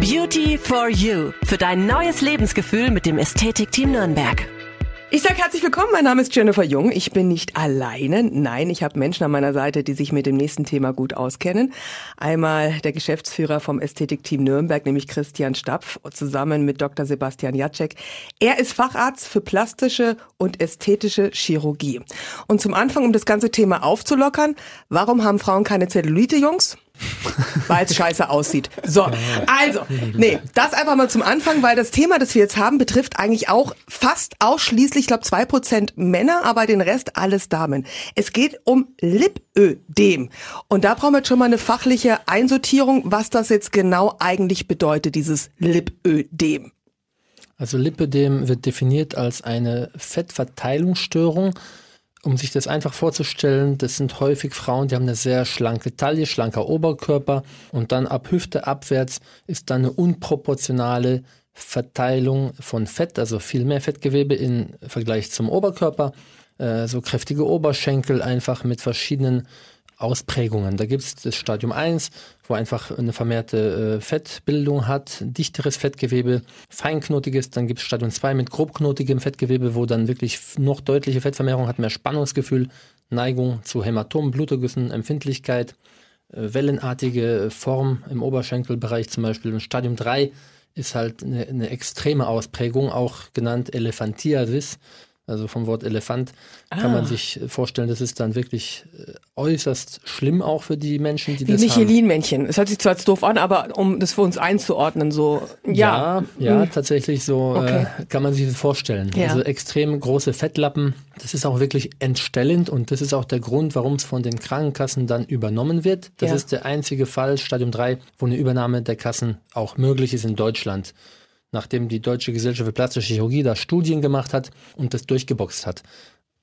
Beauty for You für dein neues Lebensgefühl mit dem Ästhetikteam Nürnberg. Ich sage herzlich willkommen, mein Name ist Jennifer Jung. Ich bin nicht alleine. Nein, ich habe Menschen an meiner Seite, die sich mit dem nächsten Thema gut auskennen. Einmal der Geschäftsführer vom Ästhetikteam Nürnberg, nämlich Christian Stapf, zusammen mit Dr. Sebastian Jacek. Er ist Facharzt für plastische und ästhetische Chirurgie. Und zum Anfang, um das ganze Thema aufzulockern, warum haben Frauen keine Zellulite, Jungs? weil es scheiße aussieht. So, also, nee, das einfach mal zum Anfang, weil das Thema, das wir jetzt haben, betrifft eigentlich auch fast ausschließlich, ich glaube, zwei Prozent Männer, aber den Rest alles Damen. Es geht um Lipödem. Und da brauchen wir jetzt schon mal eine fachliche Einsortierung, was das jetzt genau eigentlich bedeutet, dieses Lipödem. Also Lipödem wird definiert als eine Fettverteilungsstörung um sich das einfach vorzustellen, das sind häufig Frauen, die haben eine sehr schlanke Taille, schlanker Oberkörper und dann ab Hüfte abwärts ist dann eine unproportionale Verteilung von Fett, also viel mehr Fettgewebe im Vergleich zum Oberkörper, äh, so kräftige Oberschenkel einfach mit verschiedenen Ausprägungen. Da gibt es das Stadium 1, wo einfach eine vermehrte äh, Fettbildung hat, dichteres Fettgewebe, feinknotiges. Dann gibt es Stadium 2 mit grobknotigem Fettgewebe, wo dann wirklich noch deutliche Fettvermehrung hat, mehr Spannungsgefühl, Neigung zu Hämatomen, Blutergüssen, Empfindlichkeit, äh, wellenartige Form im Oberschenkelbereich zum Beispiel. Und Stadium 3 ist halt eine, eine extreme Ausprägung, auch genannt Elephantiasis also vom Wort Elefant ah. kann man sich vorstellen, das ist dann wirklich äh, äußerst schlimm auch für die Menschen, die Wie das Michelin-Männchen. Es hört sich zwar jetzt doof an, aber um das für uns einzuordnen, so ja. Ja, ja mhm. tatsächlich so äh, okay. äh, kann man sich das vorstellen. Ja. Also extrem große Fettlappen. Das ist auch wirklich entstellend und das ist auch der Grund, warum es von den Krankenkassen dann übernommen wird. Das ja. ist der einzige Fall, Stadium 3, wo eine Übernahme der Kassen auch möglich ist in Deutschland nachdem die Deutsche Gesellschaft für Plastische Chirurgie da Studien gemacht hat und das durchgeboxt hat.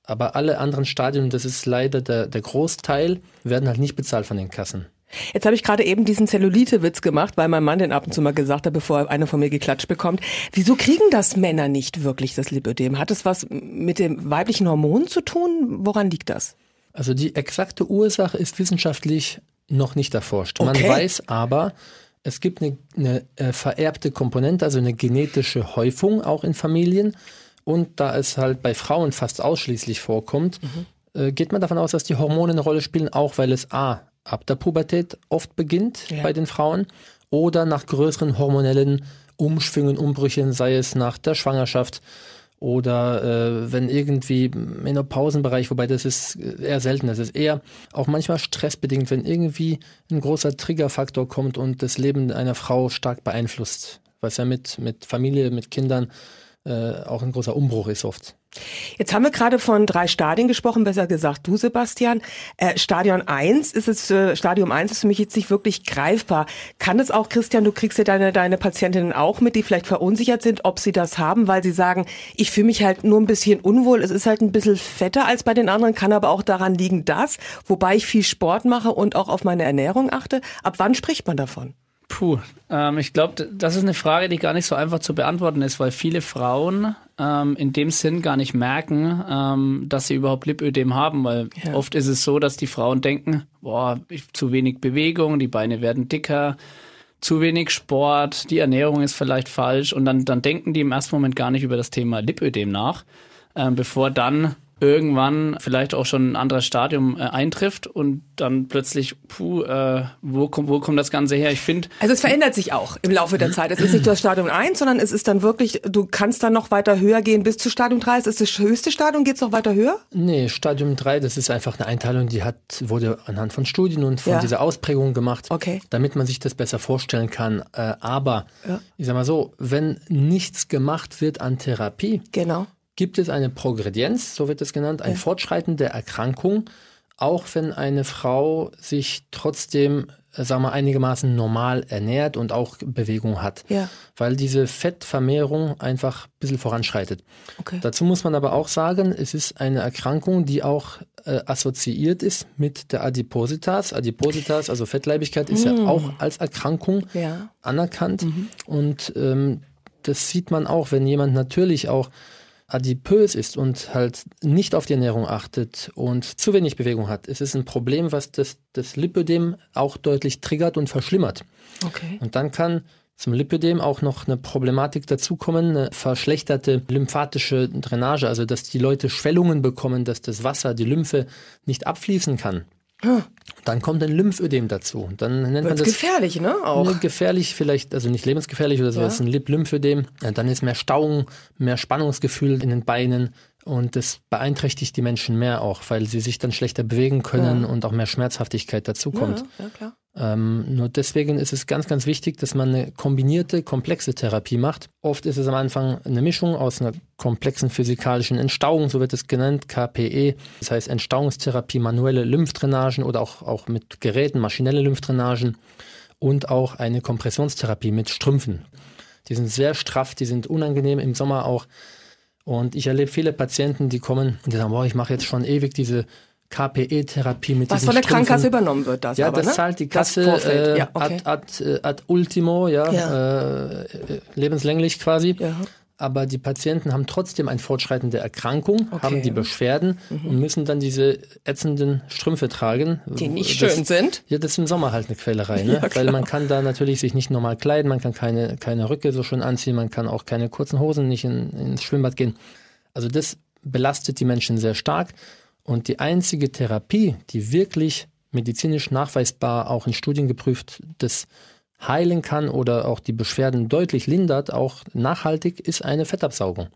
Aber alle anderen Stadien, das ist leider der, der Großteil, werden halt nicht bezahlt von den Kassen. Jetzt habe ich gerade eben diesen Zellulite-Witz gemacht, weil mein Mann den ab und zu mal gesagt hat, bevor er eine von mir geklatscht bekommt. Wieso kriegen das Männer nicht wirklich, das Lipödem? Hat es was mit dem weiblichen Hormon zu tun? Woran liegt das? Also die exakte Ursache ist wissenschaftlich noch nicht erforscht. Okay. Man weiß aber, es gibt eine, eine äh, vererbte Komponente, also eine genetische Häufung auch in Familien. Und da es halt bei Frauen fast ausschließlich vorkommt, mhm. äh, geht man davon aus, dass die Hormone eine Rolle spielen, auch weil es A, ab der Pubertät oft beginnt ja. bei den Frauen oder nach größeren hormonellen Umschwüngen, Umbrüchen, sei es nach der Schwangerschaft oder äh, wenn irgendwie Menopausenbereich, wobei das ist eher selten, das ist eher auch manchmal stressbedingt, wenn irgendwie ein großer Triggerfaktor kommt und das Leben einer Frau stark beeinflusst, was ja mit, mit Familie, mit Kindern äh, auch ein großer Umbruch ist oft. Jetzt haben wir gerade von drei Stadien gesprochen, besser gesagt du, Sebastian. Äh, Stadion 1 ist es, äh, Stadium 1 ist für mich jetzt nicht wirklich greifbar. Kann es auch, Christian, du kriegst ja deine, deine Patientinnen auch mit, die vielleicht verunsichert sind, ob sie das haben, weil sie sagen, ich fühle mich halt nur ein bisschen unwohl, es ist halt ein bisschen fetter als bei den anderen, kann aber auch daran liegen, dass, wobei ich viel Sport mache und auch auf meine Ernährung achte. Ab wann spricht man davon? Puh, ähm, ich glaube, das ist eine Frage, die gar nicht so einfach zu beantworten ist, weil viele Frauen ähm, in dem Sinn gar nicht merken, ähm, dass sie überhaupt Lipödem haben, weil ja. oft ist es so, dass die Frauen denken, boah, ich, zu wenig Bewegung, die Beine werden dicker, zu wenig Sport, die Ernährung ist vielleicht falsch und dann, dann denken die im ersten Moment gar nicht über das Thema Lipödem nach, ähm, bevor dann irgendwann vielleicht auch schon ein anderes Stadium äh, eintrifft und dann plötzlich, puh, äh, wo, kommt, wo kommt das Ganze her? Ich finde. Also es verändert sich auch im Laufe der Zeit. Es ist nicht das Stadium 1, sondern es ist dann wirklich, du kannst dann noch weiter höher gehen bis zu Stadium 3. Ist das das höchste Stadium? Geht es noch weiter höher? Nee, Stadium 3, das ist einfach eine Einteilung, die hat, wurde anhand von Studien und von ja. dieser Ausprägung gemacht, okay. damit man sich das besser vorstellen kann. Äh, aber ja. ich sag mal so, wenn nichts gemacht wird an Therapie, genau gibt es eine Progredienz, so wird es genannt, ein ja. Fortschreiten der Erkrankung, auch wenn eine Frau sich trotzdem, äh, sagen wir, einigermaßen normal ernährt und auch Bewegung hat. Ja. Weil diese Fettvermehrung einfach ein bisschen voranschreitet. Okay. Dazu muss man aber auch sagen, es ist eine Erkrankung, die auch äh, assoziiert ist mit der Adipositas. Adipositas, also Fettleibigkeit, ist mm. ja auch als Erkrankung ja. anerkannt. Mhm. Und ähm, das sieht man auch, wenn jemand natürlich auch adipös ist und halt nicht auf die Ernährung achtet und zu wenig Bewegung hat, es ist ein Problem, was das, das Lipödem auch deutlich triggert und verschlimmert. Okay. Und dann kann zum Lipödem auch noch eine Problematik dazukommen, eine verschlechterte lymphatische Drainage, also dass die Leute Schwellungen bekommen, dass das Wasser, die Lymphe nicht abfließen kann. Dann kommt ein Lymphödem dazu. Dann nennt man das gefährlich, ne? Auch. gefährlich, vielleicht, also nicht lebensgefährlich oder so, ja. das ist ein Lymphödem. Dann ist mehr Stauung, mehr Spannungsgefühl in den Beinen, und das beeinträchtigt die Menschen mehr auch, weil sie sich dann schlechter bewegen können ja. und auch mehr Schmerzhaftigkeit dazukommt. Ja, ja, klar. Ähm, nur deswegen ist es ganz, ganz wichtig, dass man eine kombinierte, komplexe Therapie macht. Oft ist es am Anfang eine Mischung aus einer komplexen physikalischen Entstauung, so wird es genannt, KPE. Das heißt Entstauungstherapie, manuelle Lymphdrainagen oder auch, auch mit Geräten, maschinelle Lymphdrainagen und auch eine Kompressionstherapie mit Strümpfen. Die sind sehr straff, die sind unangenehm im Sommer auch und ich erlebe viele Patienten, die kommen und die sagen, boah, ich mache jetzt schon ewig diese KPE-Therapie mit Was von der Strümpfen. Krankenkasse übernommen wird, das Ja, aber, das ne? zahlt die Kasse äh, ja, okay. ad, ad, äh, ad, ultimo, ja, ja. Äh, lebenslänglich quasi. Ja aber die Patienten haben trotzdem eine fortschreitende Erkrankung, okay. haben die Beschwerden mhm. und müssen dann diese ätzenden Strümpfe tragen. Die nicht das, schön sind. Ja, das ist im Sommer halt eine Quälerei, ne? Ja, weil man kann da natürlich sich nicht normal kleiden, man kann keine, keine Röcke so schön anziehen, man kann auch keine kurzen Hosen nicht in, ins Schwimmbad gehen. Also das belastet die Menschen sehr stark und die einzige Therapie, die wirklich medizinisch nachweisbar, auch in Studien geprüft, das heilen kann oder auch die Beschwerden deutlich lindert, auch nachhaltig, ist eine Fettabsaugung.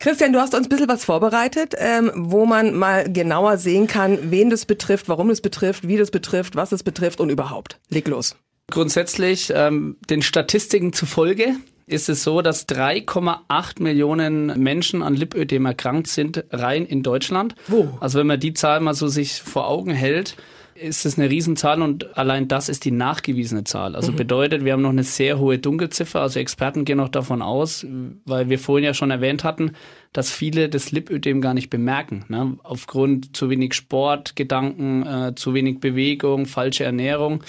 Christian, du hast uns ein bisschen was vorbereitet, ähm, wo man mal genauer sehen kann, wen das betrifft, warum das betrifft, wie das betrifft, was es betrifft und überhaupt. Leg los. Grundsätzlich ähm, den Statistiken zufolge ist es so, dass 3,8 Millionen Menschen an Lipödem erkrankt sind, rein in Deutschland. Wo? Also wenn man die Zahl mal so sich vor Augen hält, ist es eine Riesenzahl und allein das ist die nachgewiesene Zahl. Also mhm. bedeutet, wir haben noch eine sehr hohe Dunkelziffer. Also Experten gehen auch davon aus, weil wir vorhin ja schon erwähnt hatten, dass viele das Lipödem gar nicht bemerken. Ne? Aufgrund zu wenig Sportgedanken, äh, zu wenig Bewegung, falsche Ernährung.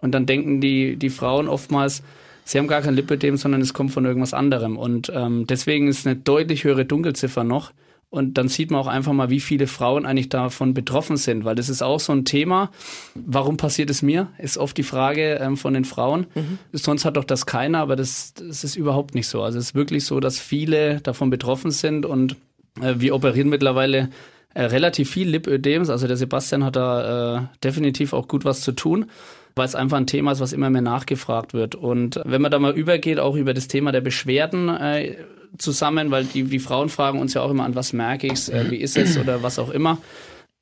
Und dann denken die, die Frauen oftmals, sie haben gar kein Lipödem, sondern es kommt von irgendwas anderem. Und ähm, deswegen ist eine deutlich höhere Dunkelziffer noch. Und dann sieht man auch einfach mal, wie viele Frauen eigentlich davon betroffen sind, weil das ist auch so ein Thema. Warum passiert es mir? Ist oft die Frage ähm, von den Frauen. Mhm. Sonst hat doch das keiner, aber das, das ist überhaupt nicht so. Also es ist wirklich so, dass viele davon betroffen sind und äh, wir operieren mittlerweile äh, relativ viel Lipödems. Also der Sebastian hat da äh, definitiv auch gut was zu tun weil es einfach ein Thema ist, was immer mehr nachgefragt wird. Und wenn man da mal übergeht, auch über das Thema der Beschwerden, äh, zusammen, weil die, die Frauen fragen uns ja auch immer an, was merke ich, äh, wie ist es oder was auch immer.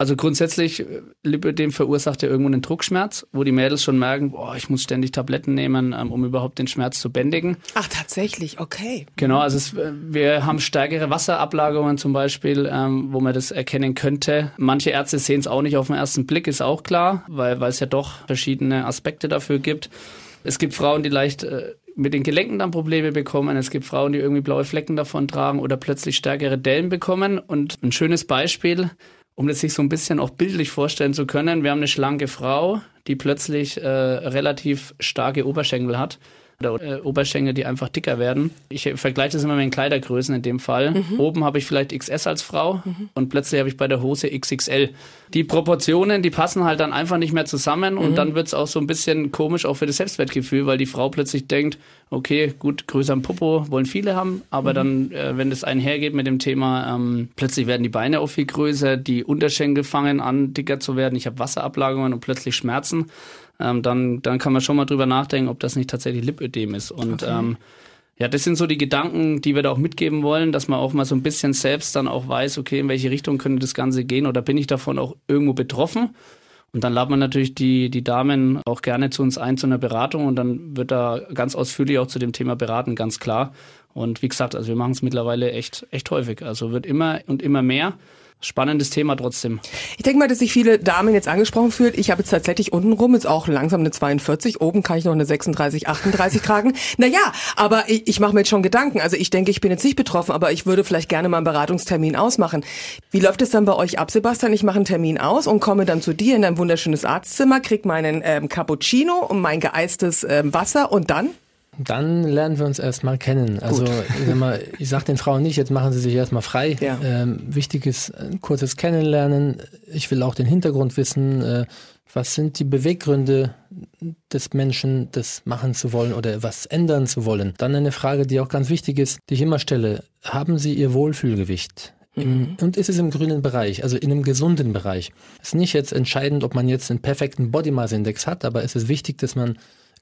Also grundsätzlich, äh, Lipödem verursacht ja irgendwo einen Druckschmerz, wo die Mädels schon merken, boah, ich muss ständig Tabletten nehmen, ähm, um überhaupt den Schmerz zu bändigen. Ach, tatsächlich, okay. Genau, also es, äh, wir haben stärkere Wasserablagerungen zum Beispiel, ähm, wo man das erkennen könnte. Manche Ärzte sehen es auch nicht auf den ersten Blick, ist auch klar, weil, weil es ja doch verschiedene Aspekte dafür gibt. Es gibt Frauen, die leicht äh, mit den Gelenken dann Probleme bekommen. Es gibt Frauen, die irgendwie blaue Flecken davon tragen oder plötzlich stärkere Dellen bekommen. Und ein schönes Beispiel, um das sich so ein bisschen auch bildlich vorstellen zu können. Wir haben eine schlanke Frau, die plötzlich äh, relativ starke Oberschenkel hat oder äh, Oberschenkel, die einfach dicker werden. Ich vergleiche das immer mit den Kleidergrößen in dem Fall. Mhm. Oben habe ich vielleicht XS als Frau mhm. und plötzlich habe ich bei der Hose XXL. Die Proportionen, die passen halt dann einfach nicht mehr zusammen mhm. und dann wird es auch so ein bisschen komisch auch für das Selbstwertgefühl, weil die Frau plötzlich denkt, okay, gut, größeren Popo wollen viele haben, aber mhm. dann, äh, wenn das einhergeht mit dem Thema, ähm, plötzlich werden die Beine auch viel größer, die Unterschenkel fangen an, dicker zu werden, ich habe Wasserablagerungen und plötzlich Schmerzen ähm, dann, dann kann man schon mal drüber nachdenken, ob das nicht tatsächlich Lipödem ist. Und okay. ähm, ja, das sind so die Gedanken, die wir da auch mitgeben wollen, dass man auch mal so ein bisschen selbst dann auch weiß, okay, in welche Richtung könnte das Ganze gehen oder bin ich davon auch irgendwo betroffen? Und dann laden wir natürlich die, die Damen auch gerne zu uns ein zu einer Beratung und dann wird da ganz ausführlich auch zu dem Thema beraten, ganz klar. Und wie gesagt, also wir machen es mittlerweile echt, echt häufig. Also wird immer und immer mehr spannendes Thema trotzdem. Ich denke mal, dass sich viele Damen jetzt angesprochen fühlen. Ich habe jetzt tatsächlich untenrum jetzt auch langsam eine 42. Oben kann ich noch eine 36, 38 tragen. Naja, aber ich, ich mache mir jetzt schon Gedanken. Also ich denke, ich bin jetzt nicht betroffen, aber ich würde vielleicht gerne mal einen Beratungstermin ausmachen. Wie läuft es dann bei euch ab, Sebastian? Ich mache einen Termin aus und komme dann zu dir in dein wunderschönes Arztzimmer, krieg meinen ähm, Cappuccino und mein geeistes ähm, Wasser und dann? Dann lernen wir uns erstmal kennen. Also ich, mal, ich sage den Frauen nicht, jetzt machen sie sich erstmal frei. Ja. Ähm, wichtig ist ein kurzes Kennenlernen. Ich will auch den Hintergrund wissen. Äh, was sind die Beweggründe, des Menschen, das machen zu wollen oder was ändern zu wollen. Dann eine Frage, die auch ganz wichtig ist, die ich immer stelle. Haben Sie Ihr Wohlfühlgewicht? Im, und ist es im grünen Bereich, also in einem gesunden Bereich. Es ist nicht jetzt entscheidend, ob man jetzt einen perfekten Body Mass Index hat, aber es ist wichtig, dass man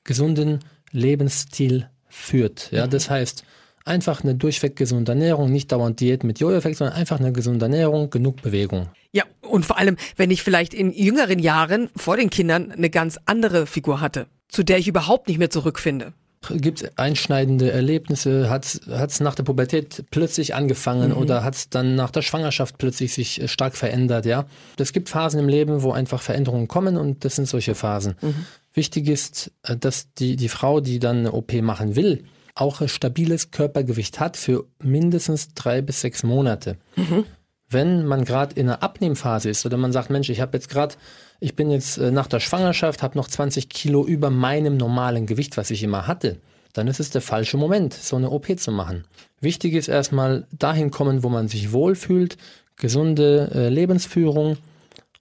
gesunden Lebensstil führt. Ja, mhm. das heißt, einfach eine durchweg gesunde Ernährung, nicht dauernd Diät mit Jojo-Effekt, sondern einfach eine gesunde Ernährung, genug Bewegung. Ja, und vor allem, wenn ich vielleicht in jüngeren Jahren vor den Kindern eine ganz andere Figur hatte, zu der ich überhaupt nicht mehr zurückfinde. Gibt es einschneidende Erlebnisse? Hat es nach der Pubertät plötzlich angefangen mhm. oder hat es dann nach der Schwangerschaft plötzlich sich äh, stark verändert? Ja, es gibt Phasen im Leben, wo einfach Veränderungen kommen und das sind solche Phasen. Mhm. Wichtig ist, äh, dass die, die Frau, die dann eine OP machen will, auch ein stabiles Körpergewicht hat für mindestens drei bis sechs Monate. Mhm. Wenn man gerade in einer Abnehmphase ist oder man sagt, Mensch, ich habe jetzt gerade, ich bin jetzt äh, nach der Schwangerschaft, habe noch 20 Kilo über meinem normalen Gewicht, was ich immer hatte, dann ist es der falsche Moment, so eine OP zu machen. Wichtig ist erstmal dahin kommen, wo man sich wohlfühlt, gesunde äh, Lebensführung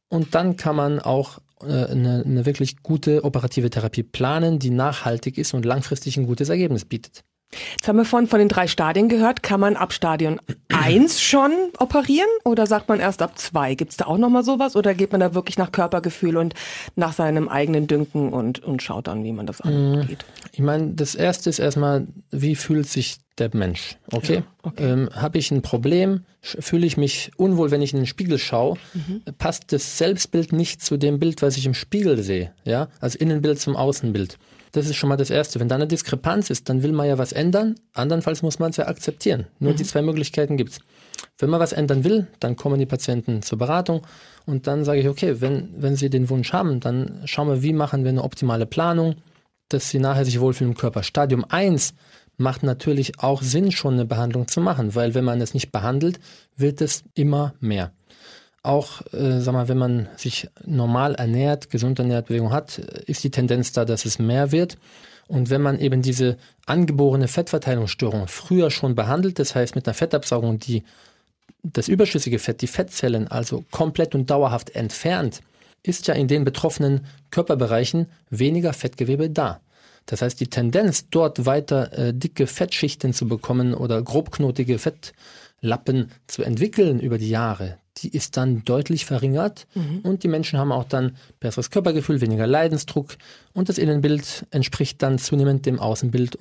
und dann kann man auch eine, eine wirklich gute operative Therapie planen, die nachhaltig ist und langfristig ein gutes Ergebnis bietet. Jetzt haben wir vorhin von den drei Stadien gehört. Kann man ab Stadion 1 schon operieren oder sagt man erst ab 2? Gibt es da auch nochmal sowas oder geht man da wirklich nach Körpergefühl und nach seinem eigenen Dünken und, und schaut dann, wie man das angeht? Ich meine, das erste ist erstmal, wie fühlt sich der Mensch? Okay. Ja, okay. Ähm, Habe ich ein Problem? Fühle ich mich unwohl, wenn ich in den Spiegel schaue? Mhm. Passt das Selbstbild nicht zu dem Bild, was ich im Spiegel sehe? Ja, also Innenbild zum Außenbild. Das ist schon mal das Erste. Wenn da eine Diskrepanz ist, dann will man ja was ändern. Andernfalls muss man es ja akzeptieren. Nur mhm. die zwei Möglichkeiten gibt es. Wenn man was ändern will, dann kommen die Patienten zur Beratung und dann sage ich, okay, wenn, wenn Sie den Wunsch haben, dann schauen wir, wie machen wir eine optimale Planung, dass Sie nachher sich wohlfühlen im Körper. Stadium 1 macht natürlich auch Sinn, schon eine Behandlung zu machen, weil wenn man es nicht behandelt, wird es immer mehr auch, äh, sag mal, wenn man sich normal ernährt, gesund ernährt, Bewegung hat, ist die Tendenz da, dass es mehr wird. Und wenn man eben diese angeborene Fettverteilungsstörung früher schon behandelt, das heißt mit einer Fettabsaugung, die das überschüssige Fett, die Fettzellen also komplett und dauerhaft entfernt, ist ja in den betroffenen Körperbereichen weniger Fettgewebe da. Das heißt, die Tendenz, dort weiter äh, dicke Fettschichten zu bekommen oder grobknotige Fettlappen zu entwickeln über die Jahre, die ist dann deutlich verringert mhm. und die Menschen haben auch dann besseres Körpergefühl, weniger Leidensdruck und das Innenbild entspricht dann zunehmend dem Außenbild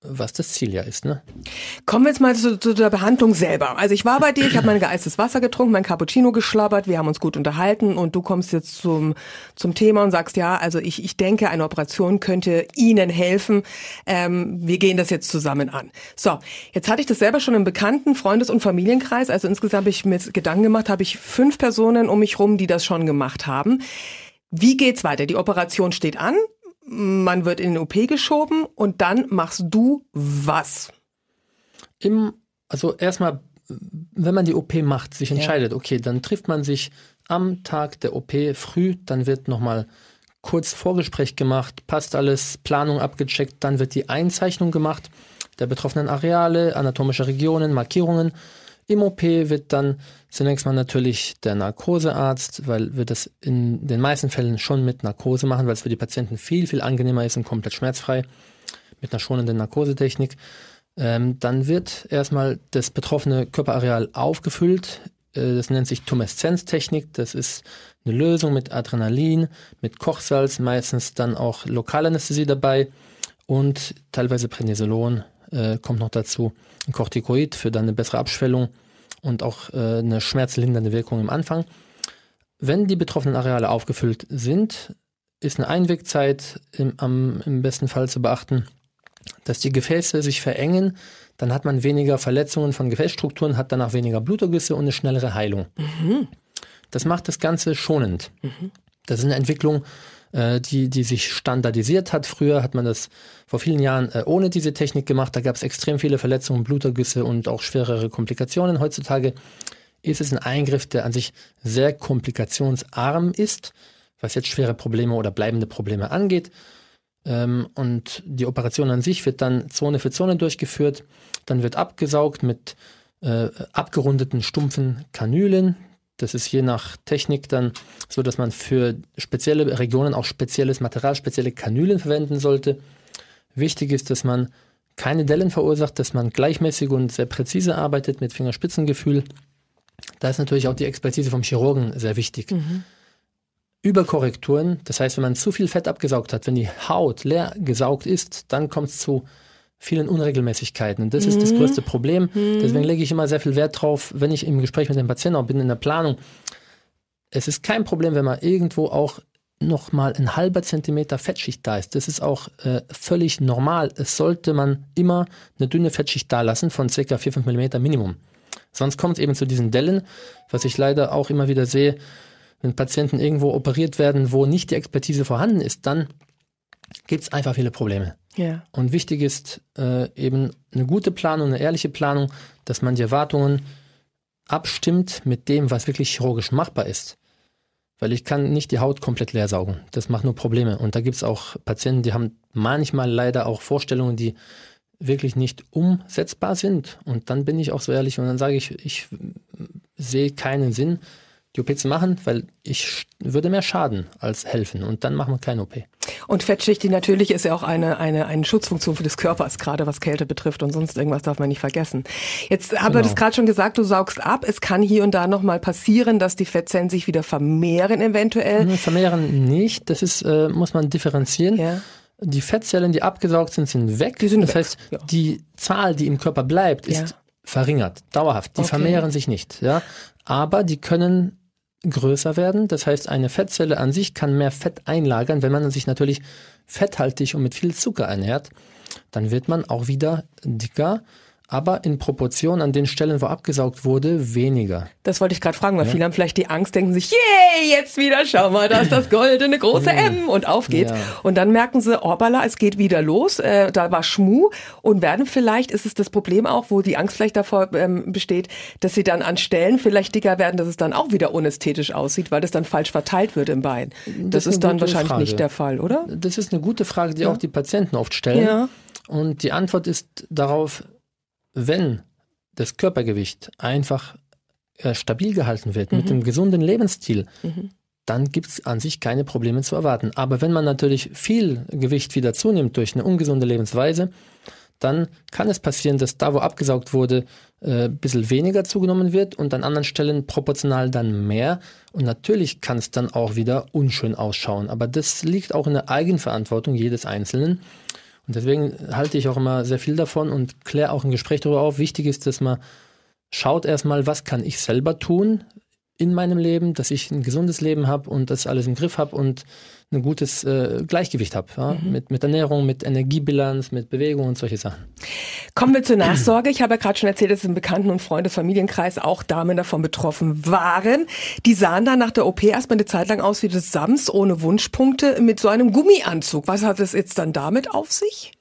was das Ziel ja ist. Ne? Kommen wir jetzt mal zu, zu der Behandlung selber. Also ich war bei dir, ich habe mein geeistes Wasser getrunken, mein Cappuccino geschlabbert, wir haben uns gut unterhalten und du kommst jetzt zum, zum Thema und sagst, ja, also ich, ich denke, eine Operation könnte Ihnen helfen. Ähm, wir gehen das jetzt zusammen an. So, jetzt hatte ich das selber schon im bekannten Freundes- und Familienkreis. Also insgesamt habe ich mir Gedanken gemacht, habe ich fünf Personen um mich rum, die das schon gemacht haben. Wie geht's weiter? Die Operation steht an man wird in den OP geschoben und dann machst du was? Im, also erstmal, wenn man die OP macht, sich entscheidet, ja. okay, dann trifft man sich am Tag der OP früh, dann wird nochmal kurz Vorgespräch gemacht, passt alles, Planung abgecheckt, dann wird die Einzeichnung gemacht der betroffenen Areale, anatomische Regionen, Markierungen im OP wird dann zunächst mal natürlich der Narkosearzt, weil wir das in den meisten Fällen schon mit Narkose machen, weil es für die Patienten viel, viel angenehmer ist und komplett schmerzfrei mit einer schonenden Narkosetechnik. Ähm, dann wird erstmal das betroffene Körperareal aufgefüllt. Äh, das nennt sich Tumeszenztechnik. Das ist eine Lösung mit Adrenalin, mit Kochsalz, meistens dann auch Lokalanästhesie dabei und teilweise Prednisolon äh, kommt noch dazu ein Corticoid für dann eine bessere Abschwellung und auch äh, eine schmerzlindernde Wirkung im Anfang. Wenn die betroffenen Areale aufgefüllt sind, ist eine Einwegzeit im, am, im besten Fall zu beachten, dass die Gefäße sich verengen, dann hat man weniger Verletzungen von Gefäßstrukturen, hat danach weniger Blutergüsse und eine schnellere Heilung. Mhm. Das macht das Ganze schonend. Mhm. Das ist eine Entwicklung, äh, die, die sich standardisiert hat. Früher hat man das vor vielen Jahren äh, ohne diese Technik gemacht. Da gab es extrem viele Verletzungen, Blutergüsse und auch schwerere Komplikationen. Heutzutage ist es ein Eingriff, der an sich sehr komplikationsarm ist, was jetzt schwere Probleme oder bleibende Probleme angeht. Ähm, und die Operation an sich wird dann Zone für Zone durchgeführt. Dann wird abgesaugt mit äh, abgerundeten, stumpfen Kanülen. Das ist je nach Technik dann so, dass man für spezielle Regionen auch spezielles Material, spezielle Kanülen verwenden sollte. Wichtig ist, dass man keine Dellen verursacht, dass man gleichmäßig und sehr präzise arbeitet mit Fingerspitzengefühl. Da ist natürlich auch die Expertise vom Chirurgen sehr wichtig. Mhm. Überkorrekturen, das heißt, wenn man zu viel Fett abgesaugt hat, wenn die Haut leer gesaugt ist, dann kommt es zu vielen Unregelmäßigkeiten. Und das mhm. ist das mhm. größte Problem. Mhm. Deswegen lege ich immer sehr viel Wert drauf, wenn ich im Gespräch mit dem Patienten auch bin, in der Planung. Es ist kein Problem, wenn man irgendwo auch noch mal ein halber Zentimeter Fettschicht da ist. Das ist auch äh, völlig normal. Es sollte man immer eine dünne Fettschicht da lassen von ca. 4-5 mm Minimum. Sonst kommt es eben zu diesen Dellen, was ich leider auch immer wieder sehe, wenn Patienten irgendwo operiert werden, wo nicht die Expertise vorhanden ist, dann gibt es einfach viele Probleme. Ja. Und wichtig ist äh, eben eine gute Planung, eine ehrliche Planung, dass man die Erwartungen abstimmt mit dem, was wirklich chirurgisch machbar ist. Weil ich kann nicht die Haut komplett leer saugen. Das macht nur Probleme. Und da gibt es auch Patienten, die haben manchmal leider auch Vorstellungen, die wirklich nicht umsetzbar sind. Und dann bin ich auch so ehrlich und dann sage ich, ich sehe keinen Sinn, die OP zu machen, weil ich würde mehr schaden als helfen und dann machen wir keine OP. Und Fettschicht, die natürlich ist ja auch eine, eine, eine Schutzfunktion für des Körpers, gerade was Kälte betrifft und sonst irgendwas darf man nicht vergessen. Jetzt haben genau. das gerade schon gesagt, du saugst ab. Es kann hier und da nochmal passieren, dass die Fettzellen sich wieder vermehren eventuell. Nee, vermehren nicht, das ist, äh, muss man differenzieren. Ja. Die Fettzellen, die abgesaugt sind, sind weg. Die sind das weg. heißt, ja. die Zahl, die im Körper bleibt, ist ja. verringert, dauerhaft. Die okay. vermehren sich nicht. Ja? Aber die können größer werden. Das heißt, eine Fettzelle an sich kann mehr Fett einlagern. Wenn man sich natürlich fetthaltig und mit viel Zucker ernährt, dann wird man auch wieder dicker aber in Proportion an den Stellen, wo abgesaugt wurde, weniger. Das wollte ich gerade fragen, weil ja. viele haben vielleicht die Angst, denken sich, yay, jetzt wieder, schau mal, da ist das goldene große M und auf geht's. Ja. Und dann merken sie, Orbala, es geht wieder los, äh, da war Schmu und werden vielleicht, ist es das Problem auch, wo die Angst vielleicht davor ähm, besteht, dass sie dann an Stellen vielleicht dicker werden, dass es dann auch wieder unästhetisch aussieht, weil das dann falsch verteilt wird im Bein. Das, das ist, dann wahrscheinlich Frage. nicht der Fall, oder? Das ist eine gute Frage, die ja. auch die Patienten oft stellen. Und die Antwort ist darauf, wenn das Körpergewicht einfach äh, stabil gehalten wird mhm. mit dem gesunden Lebensstil, mhm. dann gibt es an sich keine Probleme zu erwarten. Aber wenn man natürlich viel Gewicht wieder zunimmt durch eine ungesunde Lebensweise, dann kann es passieren, dass da, wo abgesaugt wurde, äh, ein bisschen weniger zugenommen wird und an anderen Stellen proportional dann mehr. Und natürlich kann es dann auch wieder unschön ausschauen. Aber das liegt auch in der Eigenverantwortung jedes Einzelnen. Und deswegen halte ich auch immer sehr viel davon und kläre auch ein Gespräch darüber auf. Wichtig ist, dass man schaut erstmal, was kann ich selber tun in meinem Leben, dass ich ein gesundes Leben habe und das alles im Griff habe und ein gutes äh, Gleichgewicht habe. Ja? Mhm. Mit, mit Ernährung, mit Energiebilanz, mit Bewegung und solche Sachen. Kommen wir zur Nachsorge. Ich habe ja gerade schon erzählt, dass im Bekannten- und Freundes-Familienkreis auch Damen davon betroffen waren. Die sahen dann nach der OP erstmal eine Zeit lang aus wie das Sams ohne Wunschpunkte mit so einem Gummianzug. Was hat es jetzt dann damit auf sich?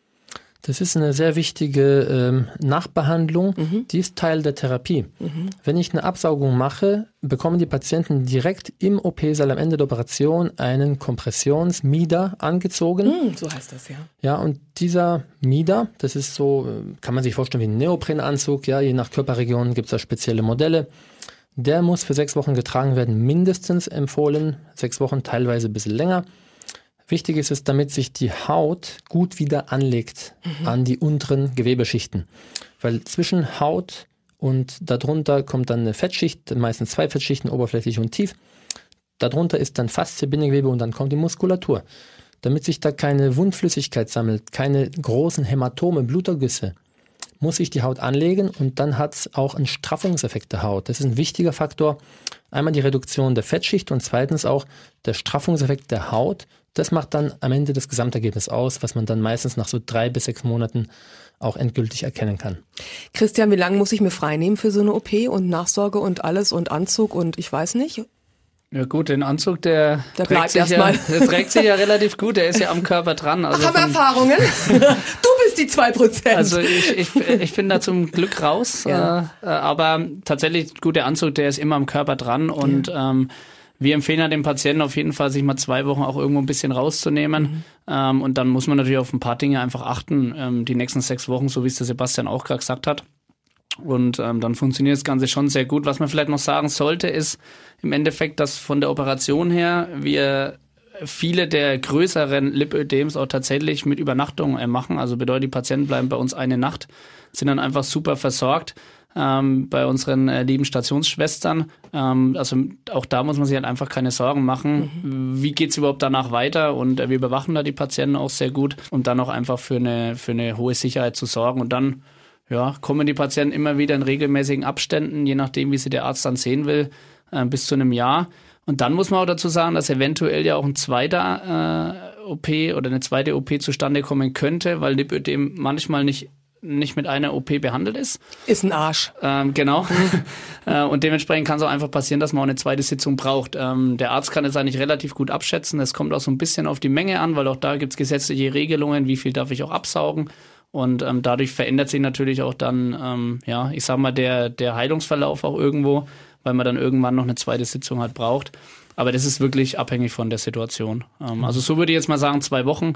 Das ist eine sehr wichtige ähm, Nachbehandlung, mhm. die ist Teil der Therapie. Mhm. Wenn ich eine Absaugung mache, bekommen die Patienten direkt im OP-Saal am Ende der Operation einen Kompressionsmieder angezogen. Mhm, so heißt das, ja. Ja, und dieser Mieder, das ist so, äh, kann man sich vorstellen wie ein Neoprenanzug, ja, je nach Körperregion gibt es da spezielle Modelle. Der muss für sechs Wochen getragen werden, mindestens empfohlen, sechs Wochen, teilweise ein bisschen länger. Wichtig ist es, damit sich die Haut gut wieder anlegt mhm. an die unteren Gewebeschichten. Weil zwischen Haut und darunter kommt dann eine Fettschicht, meistens zwei Fettschichten, oberflächlich und tief. Darunter ist dann Faszie, Bindegewebe und dann kommt die Muskulatur. Damit sich da keine Wundflüssigkeit sammelt, keine großen Hämatome, Blutergüsse, muss sich die Haut anlegen und dann hat es auch einen Straffungseffekt der Haut. Das ist ein wichtiger Faktor. Einmal die Reduktion der Fettschicht und zweitens auch der Straffungseffekt der Haut, das macht dann am Ende das Gesamtergebnis aus, was man dann meistens nach so drei bis sechs Monaten auch endgültig erkennen kann. Christian, wie lange muss ich mir freinehmen für so eine OP und Nachsorge und alles und Anzug und ich weiß nicht? Ja gut, den Anzug, der, der trägt, sich ja, der trägt sich ja relativ gut, der ist ja am Körper dran. Also Ach, haben Erfahrungen? du bist die zwei Prozent. Also ich, ich, ich bin da zum Glück raus, ja. äh, aber tatsächlich gut, der Anzug, der ist immer am Körper dran und ja. ähm, wir empfehlen ja dem Patienten auf jeden Fall, sich mal zwei Wochen auch irgendwo ein bisschen rauszunehmen. Mhm. Ähm, und dann muss man natürlich auf ein paar Dinge einfach achten, ähm, die nächsten sechs Wochen, so wie es der Sebastian auch gerade gesagt hat. Und ähm, dann funktioniert das Ganze schon sehr gut. Was man vielleicht noch sagen sollte, ist im Endeffekt, dass von der Operation her wir viele der größeren Lipödems auch tatsächlich mit Übernachtung äh, machen. Also bedeutet, die Patienten bleiben bei uns eine Nacht, sind dann einfach super versorgt ähm, bei unseren äh, lieben Stationsschwestern. Ähm, also auch da muss man sich halt einfach keine Sorgen machen. Mhm. Wie geht's überhaupt danach weiter? Und äh, wir überwachen da die Patienten auch sehr gut, um dann auch einfach für eine, für eine hohe Sicherheit zu sorgen. Und dann ja, kommen die Patienten immer wieder in regelmäßigen Abständen, je nachdem, wie sie der Arzt dann sehen will, äh, bis zu einem Jahr. Und dann muss man auch dazu sagen, dass eventuell ja auch ein zweiter äh, OP oder eine zweite OP zustande kommen könnte, weil Lipödem manchmal nicht nicht mit einer OP behandelt ist. Ist ein Arsch. Ähm, genau. äh, und dementsprechend kann es auch einfach passieren, dass man auch eine zweite Sitzung braucht. Ähm, der Arzt kann es eigentlich relativ gut abschätzen. Es kommt auch so ein bisschen auf die Menge an, weil auch da gibt es gesetzliche Regelungen, wie viel darf ich auch absaugen. Und ähm, dadurch verändert sich natürlich auch dann, ähm, ja, ich sag mal, der, der Heilungsverlauf auch irgendwo weil man dann irgendwann noch eine zweite Sitzung halt braucht. Aber das ist wirklich abhängig von der Situation. Ähm, also so würde ich jetzt mal sagen, zwei Wochen,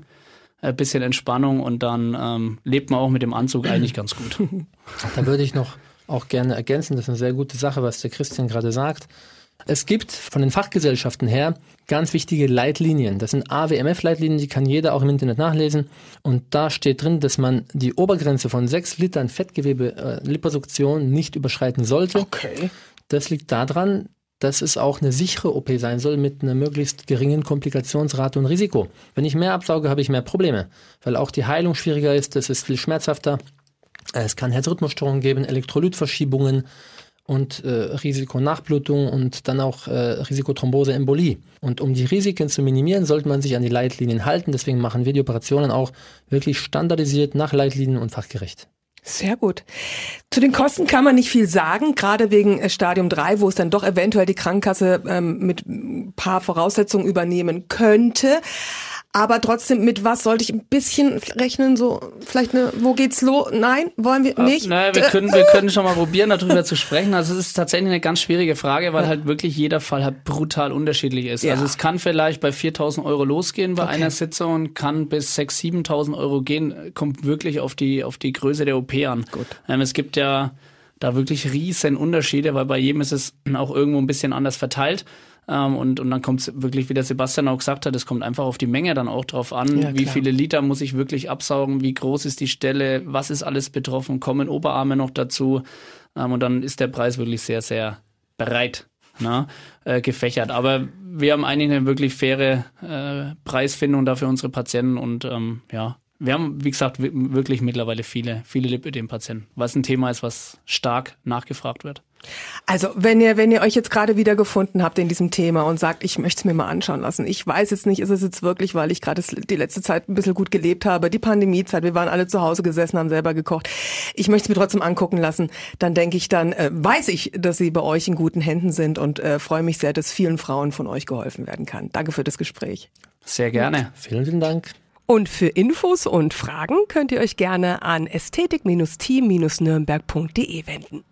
ein äh, bisschen Entspannung und dann ähm, lebt man auch mit dem Anzug eigentlich ganz gut. Da würde ich noch auch gerne ergänzen, das ist eine sehr gute Sache, was der Christian gerade sagt. Es gibt von den Fachgesellschaften her ganz wichtige Leitlinien. Das sind AWMF-Leitlinien, die kann jeder auch im Internet nachlesen. Und da steht drin, dass man die Obergrenze von 6 Litern Fettgewebe äh, Liposuktion nicht überschreiten sollte. Okay. Das liegt daran, dass es auch eine sichere OP sein soll mit einer möglichst geringen Komplikationsrate und Risiko. Wenn ich mehr absauge, habe ich mehr Probleme, weil auch die Heilung schwieriger ist, es ist viel schmerzhafter. Es kann Herzrhythmusstörungen geben, Elektrolytverschiebungen und äh, Risikonachblutung und dann auch äh, Risikothrombose, Embolie. Und um die Risiken zu minimieren, sollte man sich an die Leitlinien halten. Deswegen machen wir die Operationen auch wirklich standardisiert nach Leitlinien und fachgerecht. Sehr gut. Zu den Kosten kann man nicht viel sagen, gerade wegen äh, Stadium 3, wo es dann doch eventuell die Krankenkasse ähm, mit ein paar Voraussetzungen übernehmen könnte. Aber trotzdem, mit was sollte ich ein bisschen rechnen? So, vielleicht eine, wo geht's los? Nein, wollen wir nicht? Äh, naja, wir können, wir können schon mal probieren, darüber zu sprechen. Also es ist tatsächlich eine ganz schwierige Frage, weil ja. halt wirklich jeder Fall halt brutal unterschiedlich ist. Ja. Also es kann vielleicht bei 4.000 Euro losgehen bei okay. einer Sitzung kann bis 6.000, 7.000 Euro gehen. Kommt wirklich auf die, auf die Größe der OP an. Gut. Ähm, es gibt ja da wirklich riesen Unterschiede, weil bei jedem ist es auch irgendwo ein bisschen anders verteilt. Ähm, und, und dann kommt es wirklich, wie der Sebastian auch gesagt hat, es kommt einfach auf die Menge dann auch drauf an. Ja, wie viele Liter muss ich wirklich absaugen? Wie groß ist die Stelle? Was ist alles betroffen? Kommen Oberarme noch dazu? Ähm, und dann ist der Preis wirklich sehr, sehr breit ne, äh, gefächert. Aber wir haben eigentlich eine wirklich faire äh, Preisfindung da für unsere Patienten und ähm, ja, wir haben, wie gesagt, wirklich mittlerweile viele, viele Lipödem-Patienten, was ein Thema ist, was stark nachgefragt wird. Also, wenn ihr, wenn ihr euch jetzt gerade wieder gefunden habt in diesem Thema und sagt, ich möchte es mir mal anschauen lassen. Ich weiß jetzt nicht, ist es jetzt wirklich, weil ich gerade die letzte Zeit ein bisschen gut gelebt habe, die Pandemiezeit, wir waren alle zu Hause gesessen, haben selber gekocht. Ich möchte es mir trotzdem angucken lassen. Dann denke ich, dann äh, weiß ich, dass sie bei euch in guten Händen sind und äh, freue mich sehr, dass vielen Frauen von euch geholfen werden kann. Danke für das Gespräch. Sehr gerne. Vielen, vielen Dank. Und für Infos und Fragen könnt ihr euch gerne an ästhetik-team-nürnberg.de wenden.